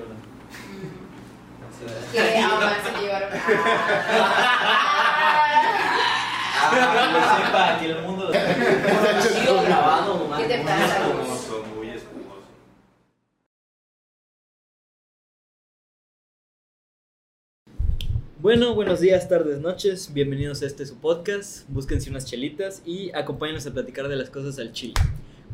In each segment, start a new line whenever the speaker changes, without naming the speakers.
Yola.
Que aún se llevaron.
Ah, sí, para que el mundo. Sigo grabando, nomás.
¿Qué te pasa?
espumoso, muy espumoso.
Bueno, buenos días, tardes, noches. Bienvenidos a este su podcast. Búsquense unas chelitas y acompáñenos a platicar de las cosas al chile.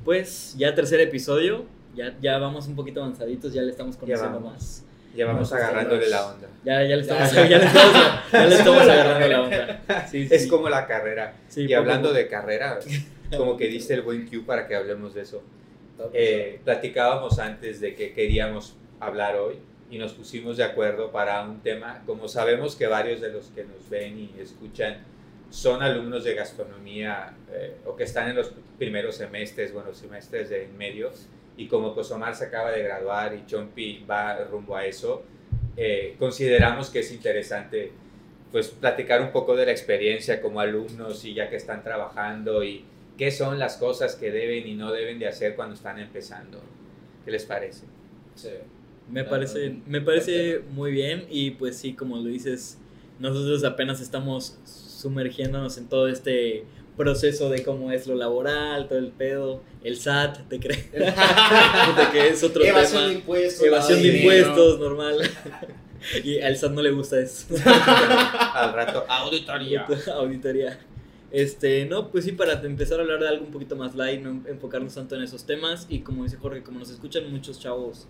Pues ya tercer episodio, ya, ya vamos un poquito avanzaditos, ya le estamos conociendo
vamos.
más.
Ya vamos agarrándole la onda.
Ya, ya le estamos, ya le estamos, ya le estamos agarrando la onda. Sí,
Es
sí.
como la carrera.
Sí,
y hablando
poco.
de carrera, como que diste el buen cue para que hablemos de eso. Eh, platicábamos antes de que queríamos hablar hoy y nos pusimos de acuerdo para un tema. Como sabemos que varios de los que nos ven y escuchan son alumnos de gastronomía eh, o que están en los primeros semestres, bueno, semestres de en medio, y como pues Omar se acaba de graduar y Chompi va rumbo a eso, eh, consideramos que es interesante pues platicar un poco de la experiencia como alumnos y ya que están trabajando y qué son las cosas que deben y no deben de hacer cuando están empezando. ¿Qué les parece?
Sí.
Me parece, me parece muy bien y pues sí, como lo dices, nosotros apenas estamos sumergiéndonos en todo este proceso de cómo es lo laboral, todo el pedo, el SAT, ¿te crees? de que es otro
Evasión
tema.
de impuestos.
Evasión de
dinero.
impuestos, normal. y al SAT no le gusta eso.
Al rato, auditoría.
Auditoría. Este, no, pues sí, para empezar a hablar de algo un poquito más light, no enfocarnos tanto en esos temas. Y como dice Jorge, como nos escuchan muchos chavos,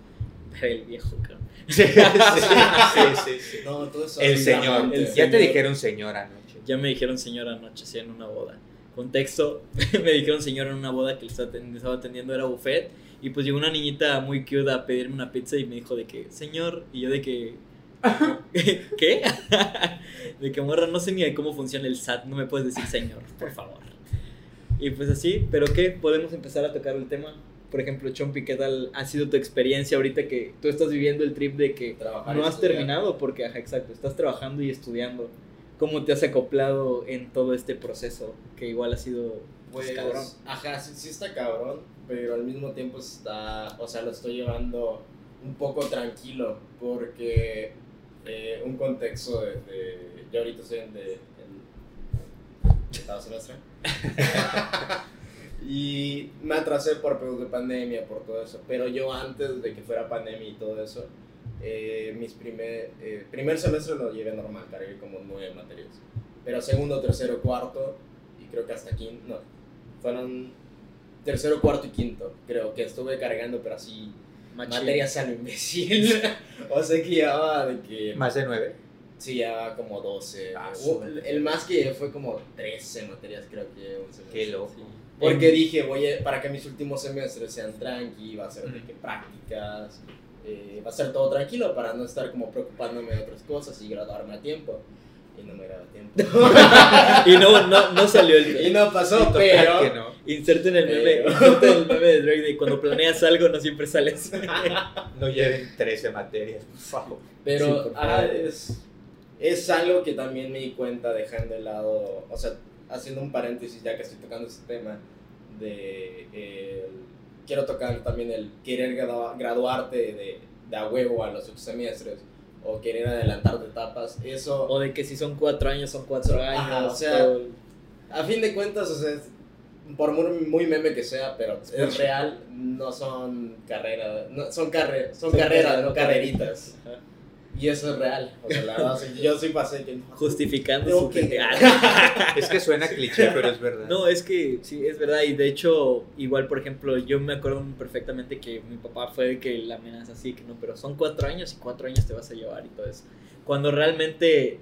el viejo, cabrón.
Sí, sí, sí, sí, sí.
No, todo eso
El señor.
El
ya
señor.
te dijeron señor anoche.
Ya me dijeron señora anoche, sí, en una boda. Contexto, me dijeron señora en una boda que le estaba aten- estaba atendiendo, era buffet. Y pues llegó una niñita muy cute a pedirme una pizza y me dijo de que, señor, y yo de que, ¿qué? de que, morra, no sé ni de cómo funciona el SAT, no me puedes decir señor, por favor. Y pues así, pero ¿qué? Podemos empezar a tocar el tema. Por ejemplo, Chompi, ¿qué tal ha sido tu experiencia ahorita que tú estás viviendo el trip de que
Trabajar
no has
estudiar.
terminado? Porque, ajá, exacto, estás trabajando y estudiando. ¿Cómo te has acoplado en todo este proceso? Que igual ha sido pues,
Pues,
cabrón.
ajá, sí, sí está cabrón, pero al mismo tiempo está, o sea, lo estoy llevando un poco tranquilo, porque eh, un contexto de, de- yo ahorita estoy en de, en semestre, y me atrasé por de pandemia, por todo eso, pero yo antes de que fuera pandemia y todo eso, eh, mis primer, eh, primer semestre lo llevé normal, cargué como nueve materias, pero segundo, tercero, cuarto, y creo que hasta quinto, no, fueron tercero, cuarto y quinto, creo que estuve cargando, pero así,
Machín.
materias a lo imbécil, o sea que llevaba de que...
Más de nueve.
Sí, ya como 12.
Ah,
el más que llevé fue como 13 materias, creo que un semestre.
Qué loco.
Sí.
Porque dije, voy a- para que mis últimos semestres sean tranqui, va a ser de que prácticas, eh, va a ser todo tranquilo para no estar como preocupándome de otras cosas y graduarme a tiempo. Y no me gradué a tiempo.
Y no, no, no salió el
y no pasó, pero...
que no.
Inserten el meme,
Pero-
inserten el meme de Drake de cuando planeas algo no siempre sales.
No lleven 13 materias, por favor.
Pero
Sí, por
ah,
favor.
es, es algo que también me di cuenta dejando de lado, o sea, haciendo un paréntesis ya que estoy tocando este tema, de el- quiero tocar también el querer gradua- graduarte de, de a huevo a los ocho semestres o querer adelantarte etapas, eso
O de que si son cuatro años, son cuatro años.
Ajá, o sea,
el-
a fin de cuentas, o sea, por muy, muy meme que sea, pero es real, no son carreras, no, son, carre, son,
Son
carreras, no
no
carreritas.
Ajá.
Y eso es real. O sea, la verdad, yo sí pasé que.
Justificando
Tengo
su.
Es que suena cliché, pero es verdad.
No, es que sí, es verdad. Y de hecho, igual, por ejemplo, yo me acuerdo perfectamente que mi papá fue de que la amenaza así, que no, pero son cuatro años y cuatro años te vas a llevar y todo eso. Cuando realmente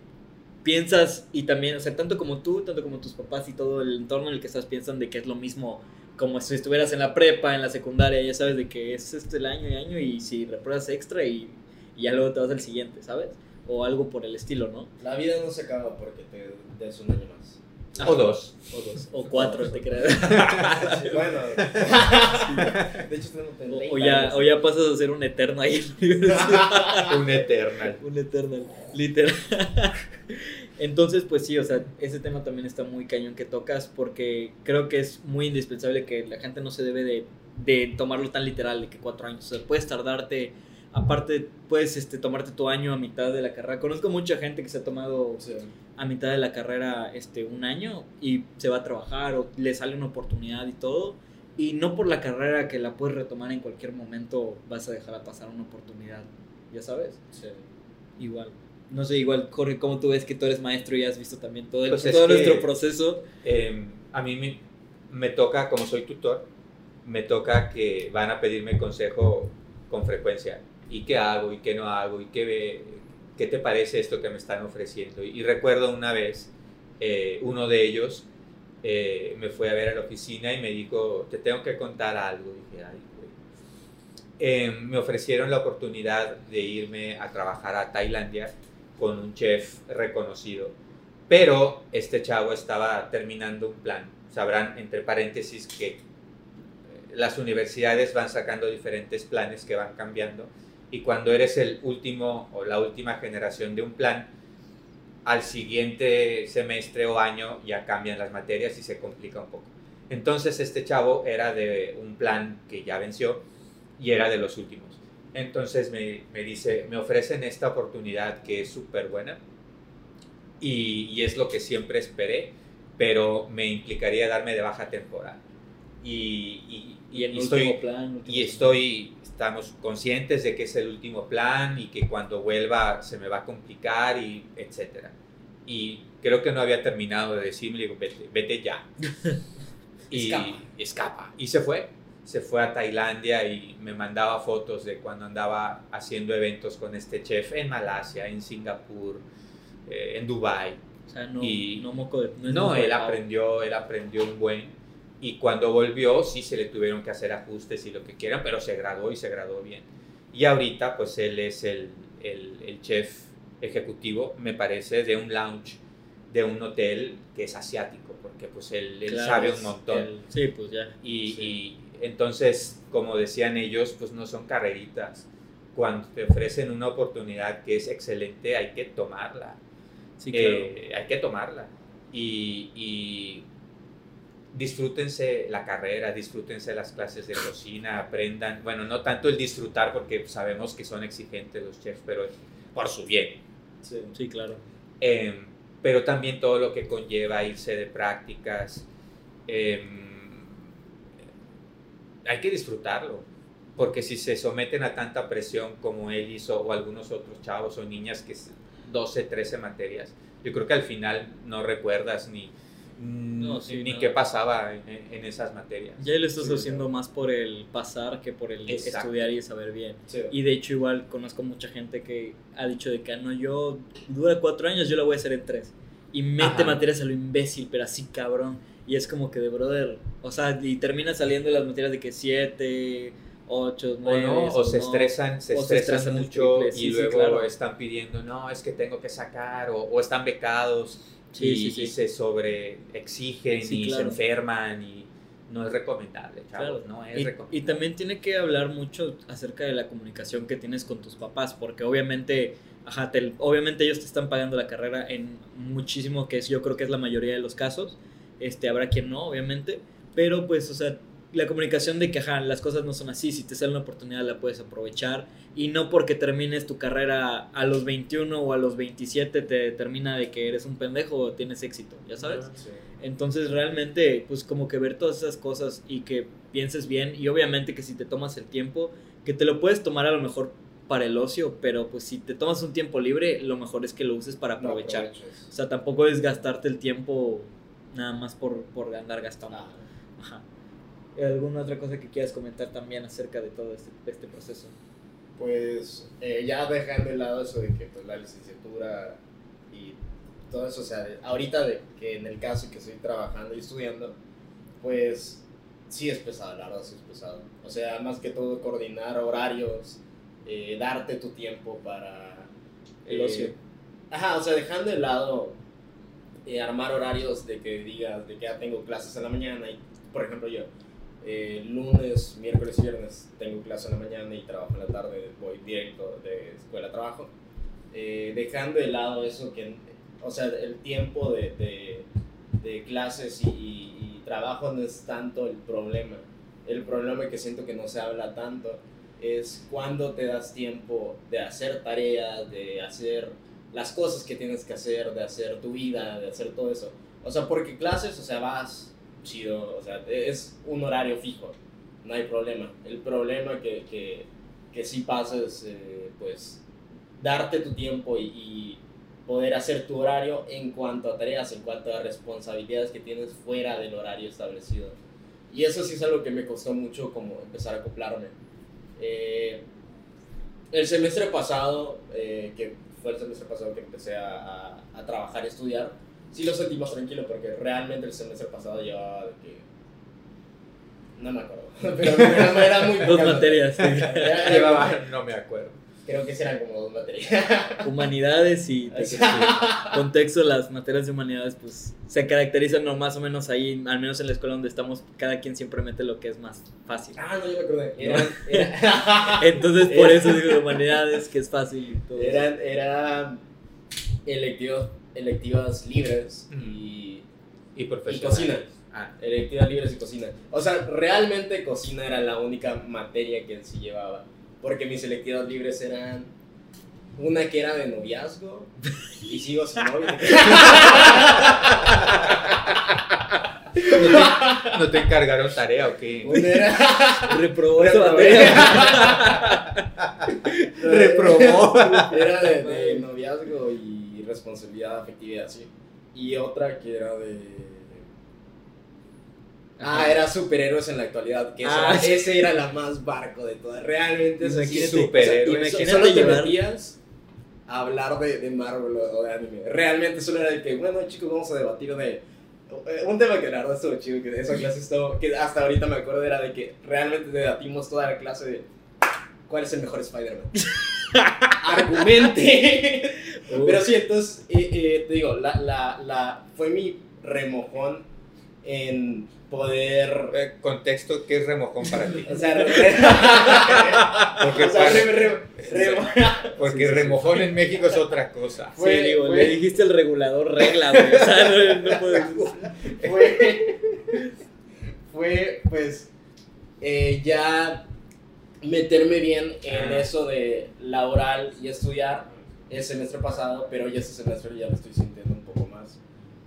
piensas, y también, o sea, tanto como tú, tanto como tus papás y todo el entorno en el que estás, piensan de que es lo mismo como si estuvieras en la prepa, en la secundaria, ya sabes de que es este el año y año y si repruebas extra y, y ya luego te vas al siguiente, ¿sabes? O algo por el estilo, ¿no?
La vida no se acaba porque te des un año más.
O dos.
O dos, o cuatro, te.
Sí, bueno. De hecho, tenemos
O,
30
o ya, o ya pasas a ser un eterno ahí en la universidad.
Un eternal.
un eterno, literal. Entonces, pues sí, o sea, ese tema también está muy cañón que tocas porque creo que es muy indispensable que la gente no se debe de, de tomarlo tan literal de que cuatro años. O sea, puedes tardarte aparte puedes este, tomarte tu año a mitad de la carrera. Conozco mucha gente que se ha tomado
Sí.
a mitad de la carrera este, un año y se va a trabajar o le sale una oportunidad y todo. Y no por la carrera que la puedes retomar en cualquier momento vas a dejar a pasar una oportunidad, ya sabes.
Sí.
Igual. No sé, igual, Jorge, ¿cómo tú ves que tú eres maestro y has visto también todo, el-
Pues es
todo
que-
nuestro proceso?
Eh, a mí me, me toca, como soy tutor, me toca que van a pedirme consejo con frecuencia. ¿Y qué hago? ¿Y qué no hago? ¿Y qué, qué te parece esto que me están ofreciendo? Y, recuerdo una vez, eh, uno de ellos eh, me fue a ver a la oficina y me dijo, te tengo que contar algo. Y dije, ay, güey". Eh, me ofrecieron la oportunidad de irme a trabajar a Tailandia con un chef reconocido. Pero este chavo estaba terminando un plan. Sabrán, entre paréntesis, que eh, las universidades van sacando diferentes planes que van cambiando. Y cuando eres el último o la última generación de un plan, al siguiente semestre o año ya cambian las materias y se complica un poco. Entonces este chavo era de un plan que ya venció y era de los últimos. Entonces me, me dice, me ofrecen esta oportunidad que es súper buena y, y es lo que siempre esperé, pero me implicaría darme de baja temporal. Y, y,
Y el
estoy,
último plan. último
y estoy, estamos conscientes de que es el último plan y que cuando vuelva se me va a complicar y etcétera. Y creo que no había terminado de decirme, digo, vete, vete ya. y
Escapa.
escapa. Y se fue. Se fue a Tailandia y me mandaba fotos de cuando andaba haciendo eventos con este chef en Malasia, en Singapur, eh, en Dubai.
O sea, no,
y-
no moco de. es
No,
moco de
él
pavo.
aprendió, él aprendió un buen. Y cuando volvió, sí se le tuvieron que hacer ajustes y lo que quieran, pero se graduó y se graduó bien. Y ahorita, pues él es el, el, el chef ejecutivo, me parece, de un lounge, de un hotel que es asiático, porque pues él, él
Claro,
sabe un montón.
el- sí, pues ya.
Y,
Sí.
y entonces, como decían ellos, pues no son carreritas. Cuando te ofrecen una oportunidad que es excelente, hay que tomarla.
Sí, claro.
Eh, hay que tomarla. Y, y disfrútense la carrera, disfrútense las clases de cocina, aprendan. Bueno, no tanto el disfrutar porque sabemos que son exigentes los chefs, pero es por su bien.
Sí.
sí, claro.
Eh, pero también todo lo que conlleva irse de prácticas. eh, hay que disfrutarlo. Porque si se someten a tanta presión como él hizo o algunos otros chavos o niñas que es 12, 13 materias, yo creo que al final no recuerdas ni,
No, sí,
ni
no.
qué pasaba en, en esas materias.
Ya lo estás
Sí,
haciendo más por el pasar que por el
Exacto.
estudiar y saber bien.
Sí.
Y de hecho igual conozco mucha gente que ha dicho de que "Ah, no, yo dura cuatro años, yo la voy a hacer en tres. Y mete
Ajá.
materias a lo imbécil, pero así cabrón. Y es como que de brother, o sea, y termina saliendo las materias de que siete, ocho,
O
nueve.
no, o se
no.
estresan, se
o se
estresan
estresan
mucho
triple,
y
sí,
luego
claro.
están pidiendo, no, es que tengo que sacar, o, o están becados
Sí,
y,
sí, sí.
y se sobre exigen y
claro.
se enferman y no es recomendable, chavos,
Claro.
no es
Y,
recomendable.
y también tiene que hablar mucho acerca de la comunicación que tienes con tus papás, porque obviamente, ajá, te- obviamente ellos te están pagando la carrera en muchísimo, que es, yo creo que es la mayoría de los casos. Este, habrá quien no, obviamente, pero pues, o sea, la comunicación de que, ajá, las cosas no son así, si te sale una oportunidad la puedes aprovechar y no porque termines tu carrera a los 21 o a los 27 te determina de que eres un pendejo o tienes éxito, ya sabes.
Sí.
Entonces realmente, pues como que ver todas esas cosas y que pienses bien y obviamente que si te tomas el tiempo, que te lo puedes tomar a lo mejor para el ocio, pero pues si te tomas un tiempo libre, lo mejor es que lo uses para aprovechar. O sea, tampoco es gastarte el tiempo nada más por, por andar gastando. Ajá. ¿Alguna otra cosa que quieras comentar también acerca de todo este, de este proceso?
Pues eh, ya dejando de lado eso de que pues, la licenciatura y todo eso, o sea, de- ahorita de que en el caso que estoy trabajando y estudiando, pues sí es pesado, la verdad sí es pesado. O sea, más que todo coordinar horarios, eh, darte tu tiempo para...
El
eh,
ocio.
Ajá, o sea, dejando de lado eh, armar horarios de que digas de que ya tengo clases en la mañana y, por ejemplo, yo eh, lunes, miércoles viernes tengo clase en la mañana y trabajo en la tarde, voy directo de escuela a trabajo. Eh, dejando de lado eso que, o sea, el tiempo de, de, de clases y, y trabajo no es tanto el problema. El problema que siento que no se habla tanto es cuando te das tiempo de hacer tareas, de hacer las cosas que tienes que hacer, de hacer tu vida, de hacer todo eso. O sea, porque clases, o sea, vas chido, o sea, es un horario fijo, no hay problema. El problema que, que, que sí pasa es, eh, pues, darte tu tiempo y, poder hacer tu horario en cuanto a tareas, en cuanto a responsabilidades que tienes fuera del horario establecido. Y eso sí es algo que me costó mucho como empezar a acoplarme. Eh, el semestre pasado, eh, que fue el semestre pasado que empecé a, a, a trabajar y estudiar, sí lo sentí más tranquilo porque realmente el semestre pasado llevaba de que... No me acuerdo, pero era, era muy
Dos materias. sí.
Era-
Llevaba, no me acuerdo.
creo que sí eran como dos materias.
Humanidades y contexto, las materias de humanidades, pues se caracterizan no más o menos ahí, al menos en la escuela donde estamos, cada quien siempre mete lo que es más fácil.
Ah, no, yo me acordé. Eran, era-
Entonces, por eso digo de humanidades, que es fácil y todo.
eran, eran electivos, electivas libres y
Y profesionales.
cocina.
Ah,
electivas libres y cocina. O sea, realmente cocina era la única materia que sí llevaba. Porque mis electivas libres eran una que era de noviazgo y sigo sin novio.
¿No te encargaron tarea o qué?
Una era
Reprobó.
Reprobó.
Era de, de noviazgo y responsabilidad afectiva y así. Y otra que era de. Ah,
Ajá.
era superhéroes en la actualidad. Que esa,
Ah,
era,
sí.
ese era la más barco de todas. Realmente es.
Imagínate,
superhéroes.
Imagínate
solo te
llevar-
metías a hablar de, de Marvel o, o de anime. Realmente solo era de que, bueno, chicos, vamos a debatir de. eh, Un tema que la verdad estuvo chido, que esa clase estuvo, que hasta ahorita me acuerdo era de que realmente debatimos toda la clase de cuál es el mejor Spider-Man. Argumente. Pero sí, entonces, eh, eh, te digo, la, la, la, fue mi remojón en poder...
Eh, Contexto, ¿qué es remojón para ti?
O sea, re-
Porque,
o sea,
para-
re- re- re-
porque
Sí, sí, sí.
remojón en México es otra cosa.
Sí, digo,
fue-
le dijiste el regulador regla, güey. O sea, no, no puedes.
fue, fue pues eh, ya meterme bien en
Ah.
eso de laboral y estudiar el semestre pasado, pero ya este semestre ya lo estoy sintiendo un poco más.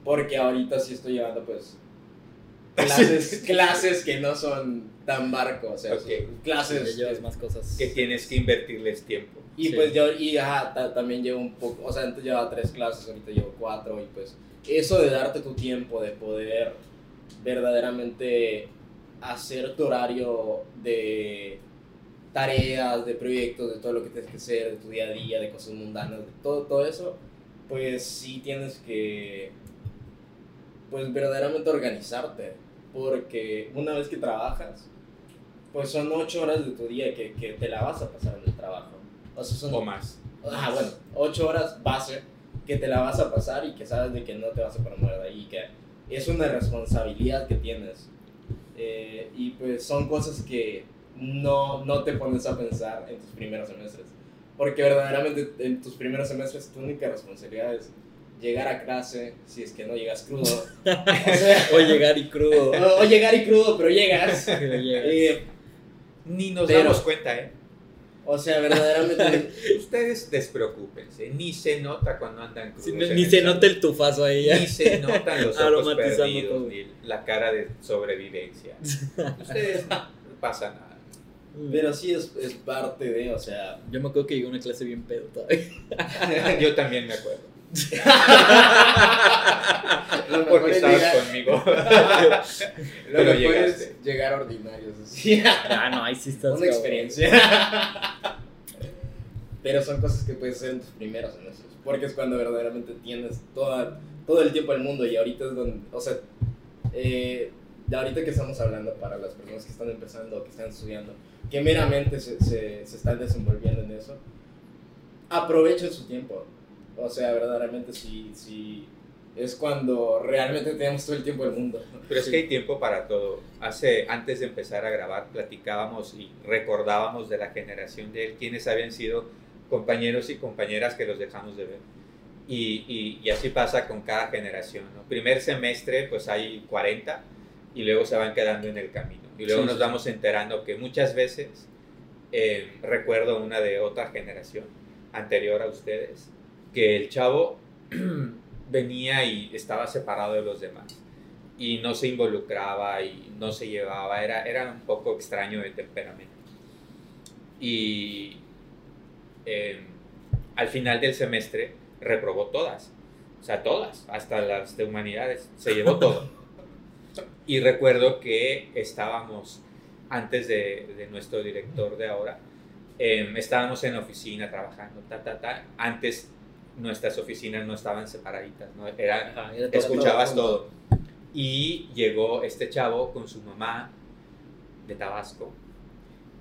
Porque ahorita sí estoy llevando pues clases, clases que no son tan barco, o sea, clases
llevas
que-
más cosas.
Que tienes que invertirles tiempo.
y
Sí.
pues yo, y ajá, ta- también llevo un poco, o sea, antes llevaba tres clases, ahorita llevo cuatro, y pues eso de darte tu tiempo, de poder verdaderamente hacer tu horario de tareas, de proyectos, de todo lo que tienes que hacer, de tu día a día, de cosas mundanas, de todo, todo eso, pues sí tienes que, pues verdaderamente organizarte, porque una vez que trabajas, pues son ocho horas de tu día que, que te la vas a pasar en el trabajo. O sea, son
O más.
Ah, bueno, ocho horas base que te la vas a pasar y que sabes de que no te vas a poner de ahí, que es una responsabilidad que tienes. Eh, y pues son cosas que no, no te pones a pensar en tus primeros semestres. Porque verdaderamente en tus primeros semestres tu única responsabilidad es llegar a clase, si es que no llegas crudo. o, sea,
O llegar y crudo.
o- o llegar y crudo, pero llegas.
Pero llegas.
Eh,
Ni nos
Pero-
damos cuenta, ¿eh?
o sea, verdaderamente...
Ustedes despreocúpense. Ni se nota cuando andan crudos.
Sí, ni se nota el tufazo ahí.
Ni se notan los ojos perdidos,
todo.
ni la cara de sobrevivencia. Ustedes no pasa nada.
Pero sí es, es parte de, o sea...
Yo me acuerdo que llegó a una clase bien pedo todavía.
Yo también me acuerdo.
Lo mejor
Porque
es
estabas
llegar-
conmigo.
Lo
Pero
mejor es llegar ordinarios, así.
Ah, no, ahí sí estás.
Una
cabrón.
experiencia. Pero son cosas que puedes hacer en tus primeros semestres. Porque es cuando verdaderamente tienes toda, todo el tiempo del mundo. Y ahorita es donde. O sea, eh, de ahorita que estamos hablando para las personas que están empezando o que están estudiando, que meramente se, se, se están desenvolviendo en eso, aprovechen su tiempo. O sea, verdaderamente si, si es cuando realmente tenemos todo el tiempo del mundo.
Pero es que hay tiempo para todo. Hace, antes de empezar a grabar, platicábamos y recordábamos de la generación de él, quienes habían sido compañeros y compañeras que los dejamos de ver. Y, y, y así pasa con cada generación. ¿no? Primer semestre, pues hay 40 y luego se van quedando en el camino. Y luego
Sí,
nos vamos enterando que muchas veces eh, recuerdo una de otra generación anterior a ustedes, que el chavo venía y estaba separado de los demás y no se involucraba y no se llevaba, era, era un poco extraño de temperamento. Y eh, al final del semestre reprobó todas, o sea, todas, hasta las de humanidades, se llevó todo. Y recuerdo que estábamos, antes de, de nuestro director de ahora, eh, estábamos en la oficina trabajando, ta, ta, ta. Antes nuestras oficinas no estaban separaditas, ¿no? Era,
Ajá, era todo-
escuchabas
todo
todo. Y llegó este chavo con su mamá de Tabasco.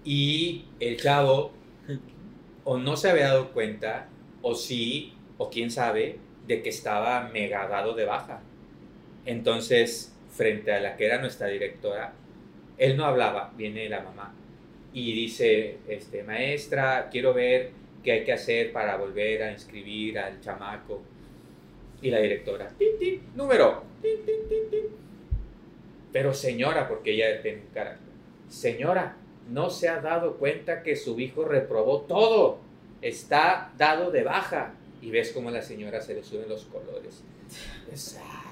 Y el chavo o no se había dado cuenta, o sí, o quién sabe, de que estaba mega dado de baja. Entonces, frente a la que era nuestra directora, él no hablaba, viene la mamá y dice, este, maestra, quiero ver qué hay que hacer para volver a inscribir al chamaco. Y la directora, tin, tin, número, tin. Pero señora, porque ella tiene un carácter, señora, no se ha dado cuenta que su hijo reprobó todo, está dado de baja. Y ves cómo a la señora se le suben los colores.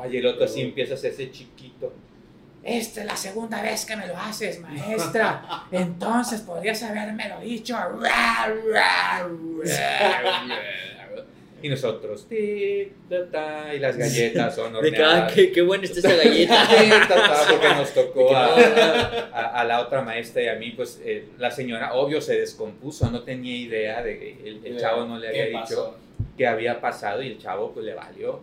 Ay, el otro así empieza a hacerse chiquito. Esta es la segunda vez que me lo haces, maestra. Entonces podrías habérmelo dicho. Y nosotros, ti, ta, ta, y las galletas son
De cada,
horneadas.
qué, qué buena está esa galleta.
Porque nos tocó a, a- a la otra maestra y a mí, pues eh, la señora, obvio, se descompuso, no tenía idea de que el, el chavo no le había
¿Qué
dicho que había pasado y el chavo pues le valió.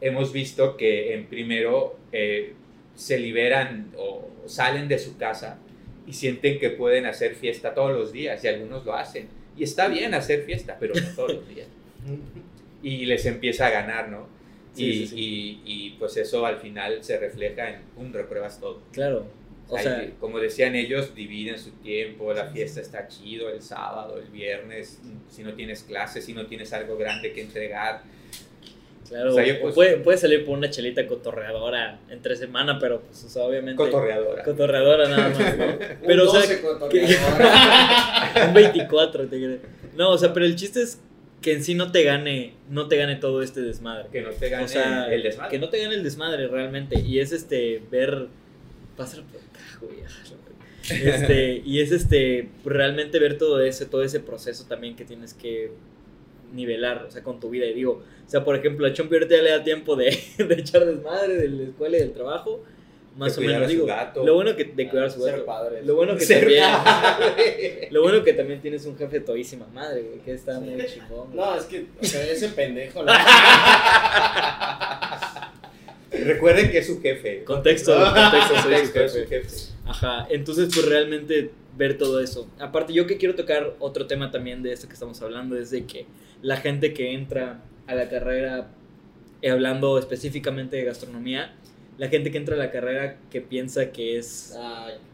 Hemos visto que en primero eh, se liberan o salen de su casa y sienten que pueden hacer fiesta todos los días y algunos lo hacen. Y está bien hacer fiesta, pero no todos los días. Y les empieza a ganar, ¿no?
Sí,
y,
sí, sí.
y- y, pues eso al final se refleja en, un repruebas todo.
Claro. O
Ahí,
sea,
como decían ellos, dividen su tiempo, la fiesta está chido el sábado, el viernes, si no tienes clases, si no tienes algo grande que entregar.
Claro.
o sea, yo,
o
pues-
puede, puede salir por una chelita cotorreadora entre semana, pero pues, o sea, obviamente.
Cotorreadora.
Cotorreadora nada más, ¿no?
Un
Pero, o sea,
12
que-
cotorreador.
un 24, te creo. No, o sea, pero el chiste es que en sí no te gane, no te gane todo este desmadre.
Que no te gane
O sea,
el desmadre.
que no te gane el desmadre realmente. Y es este, ver. Pasar por. Este, y es este, realmente ver todo ese, todo ese proceso también que tienes que nivelar, o sea, con tu vida. Y digo, o sea, por ejemplo, a Chompi ahorita ya le da tiempo de, de echar desmadre de la escuela y del trabajo. Más
De
o menos,
a su
digo.
gato.
Lo bueno que de cuidar a su
Ser
gato.
padre.
Lo bueno que
Ser
también.
padre.
Lo bueno que también tienes un jefe todísima madre, güey, que está muy chingón. güey.
No, es que o sea, ese pendejo. la-
Recuerden que es su jefe.
Contexto, contexto, soy su jefe. Ajá, entonces pues realmente ver todo eso. Aparte yo que quiero tocar otro tema también de esto que estamos hablando es de que la gente que entra a la carrera, eh, hablando específicamente de gastronomía, la gente que entra a la carrera que piensa que es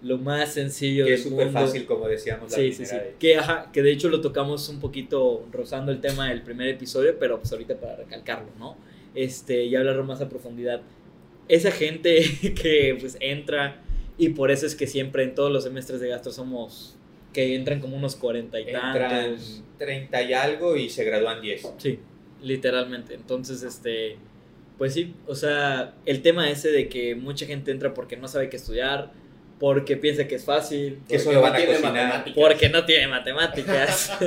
lo más sencillo
Que es súper fácil, como decíamos la
Sí, sí, sí.
vez.
Que, ajá, que de hecho lo tocamos un poquito rozando el tema del primer episodio, pero pues ahorita para recalcarlo, ¿no? Este, y hablarlo más a profundidad. Esa gente que pues entra y por eso es que siempre en todos los semestres de gastro somos que entran como unos cuarenta y
Entran
tantos.
30 y algo y se gradúan 10.
Sí, literalmente. Entonces, este, pues sí, o sea, el tema ese de que mucha gente entra porque no sabe qué estudiar, porque piensa que es fácil,
Que
porque
solo van
no
a
tiene
cocinar.
matemáticas.
porque no tiene matemáticas.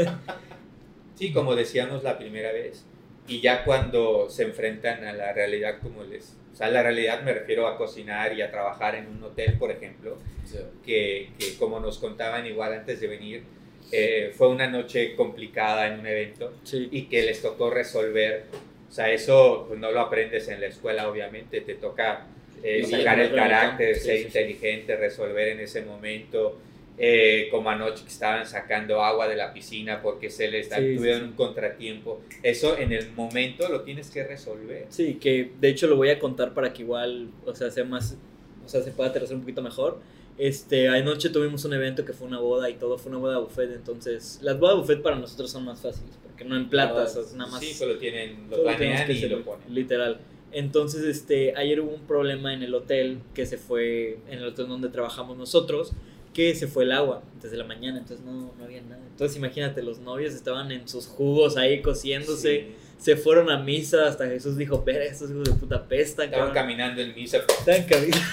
Sí, como decíamos la primera vez. Y ya cuando se enfrentan a la realidad como les... O sea, la realidad me refiero a cocinar y a trabajar en un hotel, por ejemplo,
Sí.
que, que como nos contaban igual antes de venir, eh, fue una noche complicada en un evento
sí.
y que les tocó resolver. O sea, eso pues, no lo aprendes en la escuela, obviamente, te toca eh, sacar el carácter, ser inteligente, resolver en ese momento. Eh, como anoche que estaban sacando agua de la piscina porque se les
Sí,
tuvieron
sí.
un contratiempo. Eso en el momento lo tienes que resolver.
Sí, que de hecho lo voy a contar para que igual, o sea, sea más, o sea, se pueda aterrizar un poquito mejor. Este, anoche tuvimos un evento que fue una boda y todo fue una boda buffet, entonces las bodas buffet para nosotros son más fáciles, porque no en platas,
Ah,
es nada más
Sí, solo tienen, lo planean y lo ponen.
Literal. Entonces, este, ayer hubo un problema en el hotel que se fue, en el hotel donde trabajamos nosotros, que se fue el agua desde la mañana, entonces no, no había nada. Entonces imagínate, los novios estaban en sus jugos ahí cociéndose, se fueron a misa, hasta Jesús dijo, ver, estos hijos de puta pesta,
Estaban
cabrón".
caminando en misa.
Estaban caminando.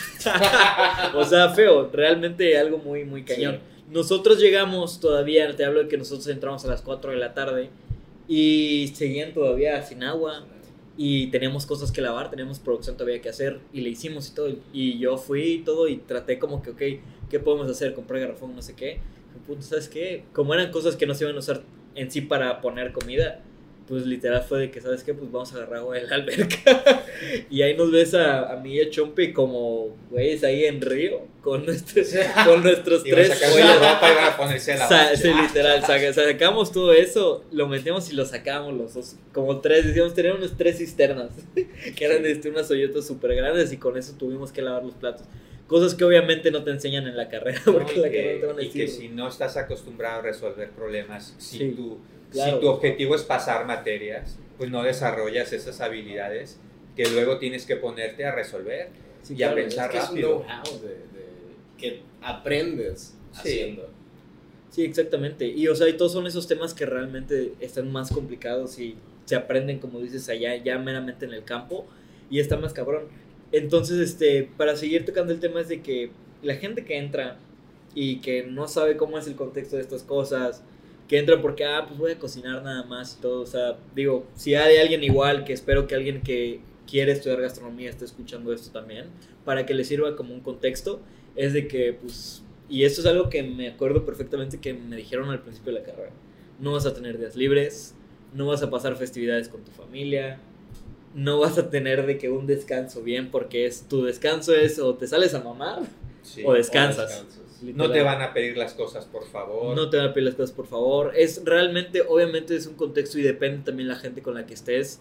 o sea, feo, realmente algo muy, muy cañón. Nosotros llegamos todavía, te hablo de que nosotros entramos a las 4 de la tarde y seguían todavía sin agua y teníamos cosas que lavar, teníamos producción todavía que hacer y le hicimos y todo. Y yo fui y todo y traté como que, ok, ¿qué podemos hacer? Compré garrafón, no sé qué. Puta, ¿sabes qué? Como eran cosas que no se iban a usar en sí para poner comida, pues literal fue de que, ¿sabes qué? Pues vamos a agarrar agua de la alberca. y ahí nos ves a, a mí y a Chompi como, güeyes, ahí en Río, con nuestros, con nuestros tres
ropa y iban a ponerse la
Sa- sí, literal, saca- sacamos todo eso, lo metemos y lo sacamos los dos, como tres, decíamos, teníamos unas tres cisternas, que eran este, unas hoyotas súper grandes y con eso tuvimos que lavar los platos. Cosas que obviamente no te enseñan en la carrera, porque
y,
en la carrera no te van a
que, y
decir.
que si no estás acostumbrado a resolver problemas, si,
Sí,
tu,
claro.
si tu objetivo es pasar materias, pues no desarrollas esas habilidades que luego tienes que ponerte a resolver.
Sí,
y a
claro,
pensar
Es que es un
rápido.
know-how de, de- que aprendes
Sí.
haciendo.
Sí, exactamente. Y o sea, y todos son esos temas que realmente están más complicados y se aprenden, como dices, allá, ya meramente en el campo y está más cabrón. Entonces, este, para seguir tocando el tema es de que la gente que entra y que no sabe cómo es el contexto de estas cosas, que entra porque, ah, pues voy a cocinar nada más y todo, o sea, digo, si hay alguien igual, que espero que alguien que quiere estudiar gastronomía esté escuchando esto también, para que le sirva como un contexto, es de que, pues, y esto es algo que me acuerdo perfectamente que me dijeron al principio de la carrera. No vas a tener días libres, no vas a pasar festividades con tu familia, no vas a tener de que un descanso bien, porque es tu descanso es o te sales a mamar
Sí.
o descansas.
No te van a pedir las cosas, por favor.
No te van a pedir las cosas, por favor. Es realmente, obviamente es un contexto y depende también la gente con la que estés,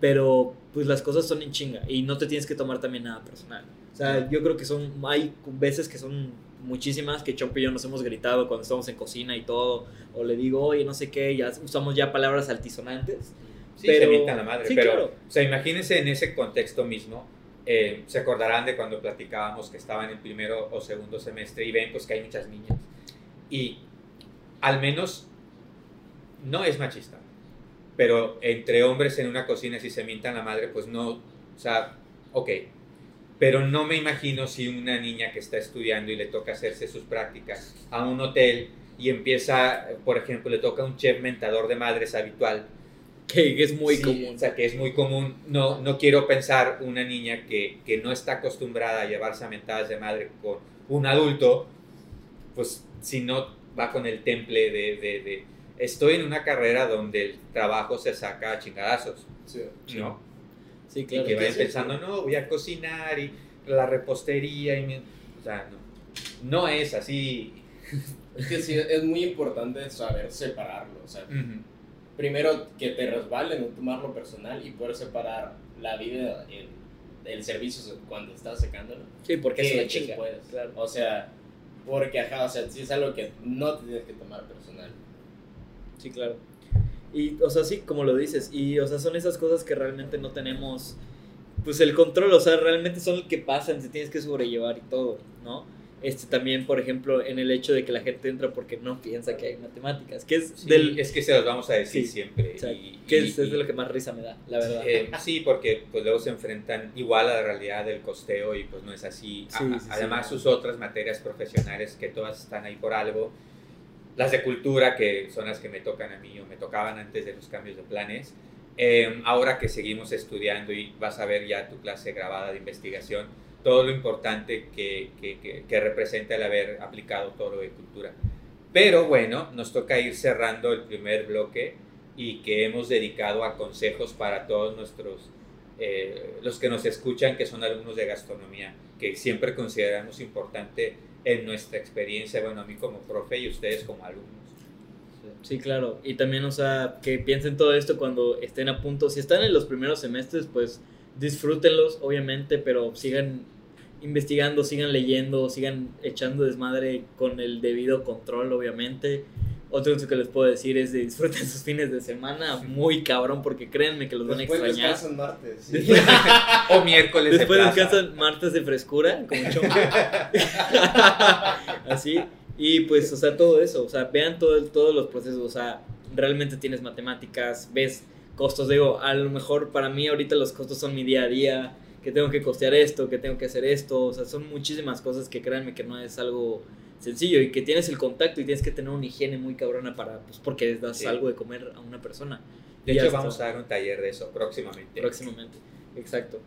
pero pues las cosas son en chinga y no te tienes que tomar también nada personal. O sea, yo creo que son, hay veces que son muchísimas que Chomp y yo nos hemos gritado cuando estamos en cocina y todo, o le digo, oye, no sé qué, ya usamos ya palabras altisonantes.
Sí,
Pero-
se mientan la madre.
sí,
pero,
claro.
o sea, imagínense en ese contexto mismo. eh, se acordarán de cuando platicábamos que estaban en primero o segundo semestre y ven pues que hay muchas niñas. Y al menos no es machista. Pero entre hombres en una cocina si se mientan la madre, pues no, o sea, ok. Pero no me imagino si una niña que está estudiando y le toca hacerse sus prácticas a un hotel y empieza, por ejemplo, le toca un chef mentador de madres habitual
Que, es muy
Sí,
común.
O sea, que es muy común. No, no quiero pensar una niña que, que no está acostumbrada a llevarse a mentadas de madre con un adulto, pues si no va con el temple de, de, de, estoy en una carrera donde el trabajo se saca a chingadazos,
Sí.
¿no?
Sí,
Y
claro.
que vayan pensando, no, voy a cocinar y la repostería y mi-". O sea, no. No es así.
Es que sí, es muy importante saber separarlo. O sea, primero que te resbale, no tomarlo personal y poder separar la vida, el, el servicio cuando estás secándolo.
Sí, porque es una chinga.
después.
Claro.
O sea, porque ajá, o sea, sí es algo que no te tienes que tomar personal.
Sí, claro. Y, o sea, sí, como lo dices, y, o sea, son esas cosas que realmente no tenemos, pues, el control, o sea, realmente son el que pasan, te tienes que sobrellevar y todo, ¿no? Este también, por ejemplo, en el hecho de que la gente entra porque no piensa que hay matemáticas, que es
Sí,
del...
es que se los vamos a decir
Sí,
siempre.
o sea,
y-
que
y-
es, es de
y-
lo que más risa me da, la verdad.
Eh, sí, porque pues luego se enfrentan igual a la realidad del costeo y pues no es así.
Sí,
a- además sus otras materias profesionales que todas están ahí por algo. Las de cultura, que son las que me tocan a mí o me tocaban antes de los cambios de planes. Eh, ahora que seguimos estudiando y vas a ver ya tu clase grabada de investigación, todo lo importante que, que, representa el haber aplicado todo lo de cultura. Pero bueno, nos toca ir cerrando el primer bloque y que hemos dedicado a consejos para todos nuestros, eh, los que nos escuchan, que son alumnos de gastronomía, que siempre consideramos importante en nuestra experiencia, bueno, a mí como profe y ustedes como alumnos.
Sí, claro. Y también, o sea, que piensen todo esto cuando estén a punto. Si están en los primeros semestres, pues disfrútenlos, obviamente, pero sigan investigando, sigan leyendo, sigan echando desmadre con el debido control, obviamente. Otro cosa que les puedo decir es de disfruten sus fines de semana muy cabrón, porque créanme que los van a
Después
extrañar.
descansan martes. sí.
Después,
O miércoles de
después
plaza.
descansan martes de frescura, como. Así. Y pues, o sea, todo eso, o sea, vean todo, el- todos los procesos, o sea, realmente tienes matemáticas, ves costos, digo, a lo mejor para mí ahorita los costos son mi día a día, que tengo que costear esto, que tengo que hacer esto, o sea, son muchísimas cosas que créanme que no es algo sencillo y que tienes el contacto y tienes que tener una higiene muy cabrona para, pues, porque das
Sí.
algo de comer a una persona.
De
Y
hecho, vamos a dar un taller de eso próximamente.
Próximamente, exacto.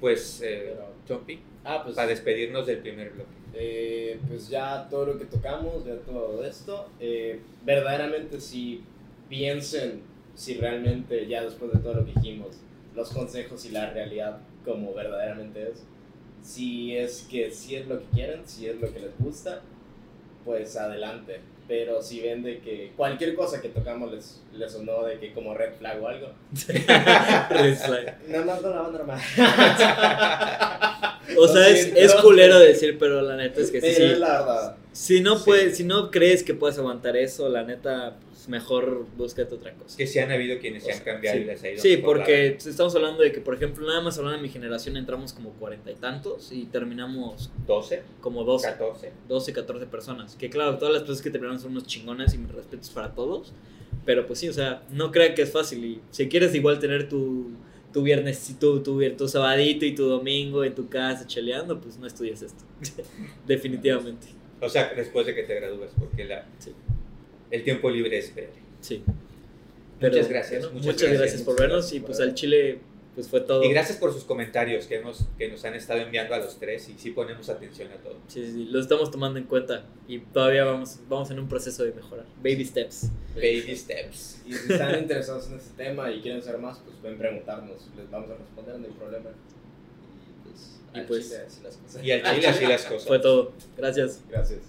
Pues, eh, Chompi,
Ah, pues.
para despedirnos del primer bloque.
Eh, pues ya todo lo que tocamos, ya todo esto, eh, verdaderamente si piensen si realmente ya después de todo lo que dijimos, los consejos y la realidad como verdaderamente es, si es que si es lo que quieren, si es lo que les gusta, pues adelante. Pero si ven de que cualquier cosa que tocamos les, les sonó de que como red flag o algo,
Red flag.
no, no, no la van a armar.
O sea, es, es culero decir, pero la neta es que sí.
Pero
sí.
es la verdad.
Si no,
Sí.
puedes, si no crees que puedes aguantar eso, la neta, pues mejor búscate otra cosa.
Que sí han habido quienes se han cambiado y
Sí,
les ha ido
Sí, porque estamos hablando de que, por ejemplo, nada más hablando de mi generación, entramos como cuarenta y tantos y terminamos
verdad. 12,
como 12,
14.
12, 14 personas. Que claro, todas las personas que terminaron son unos chingones y mis respetos para todos. Pero pues sí, o sea, no crean que es fácil. Y si quieres igual tener tu, tu viernes, tu, tu, tu sabadito y tu domingo en tu casa cheleando, pues no estudies esto. Definitivamente.
O sea, después de que te gradúes, porque la,
Sí.
el tiempo libre es breve.
Sí.
Muchas gracias,
bueno,
muchas
muchas,
gracias,
gracias, por
muchas
vernos
gracias
y pues al Chile pues fue todo.
Y gracias por sus comentarios que, hemos, que nos han estado enviando a los tres y sí ponemos atención a todo.
Sí, sí, sí, lo estamos tomando en cuenta y todavía vamos, vamos en un proceso de mejorar. Baby steps.
Baby steps.
Y si están interesados en este tema y quieren saber más, pues pueden preguntarnos. Les vamos a responder, no hay problema. Y pues, al
pues-
chile, así las cosas.
Y al chile así las cosas.
Fue todo. Gracias.
Gracias.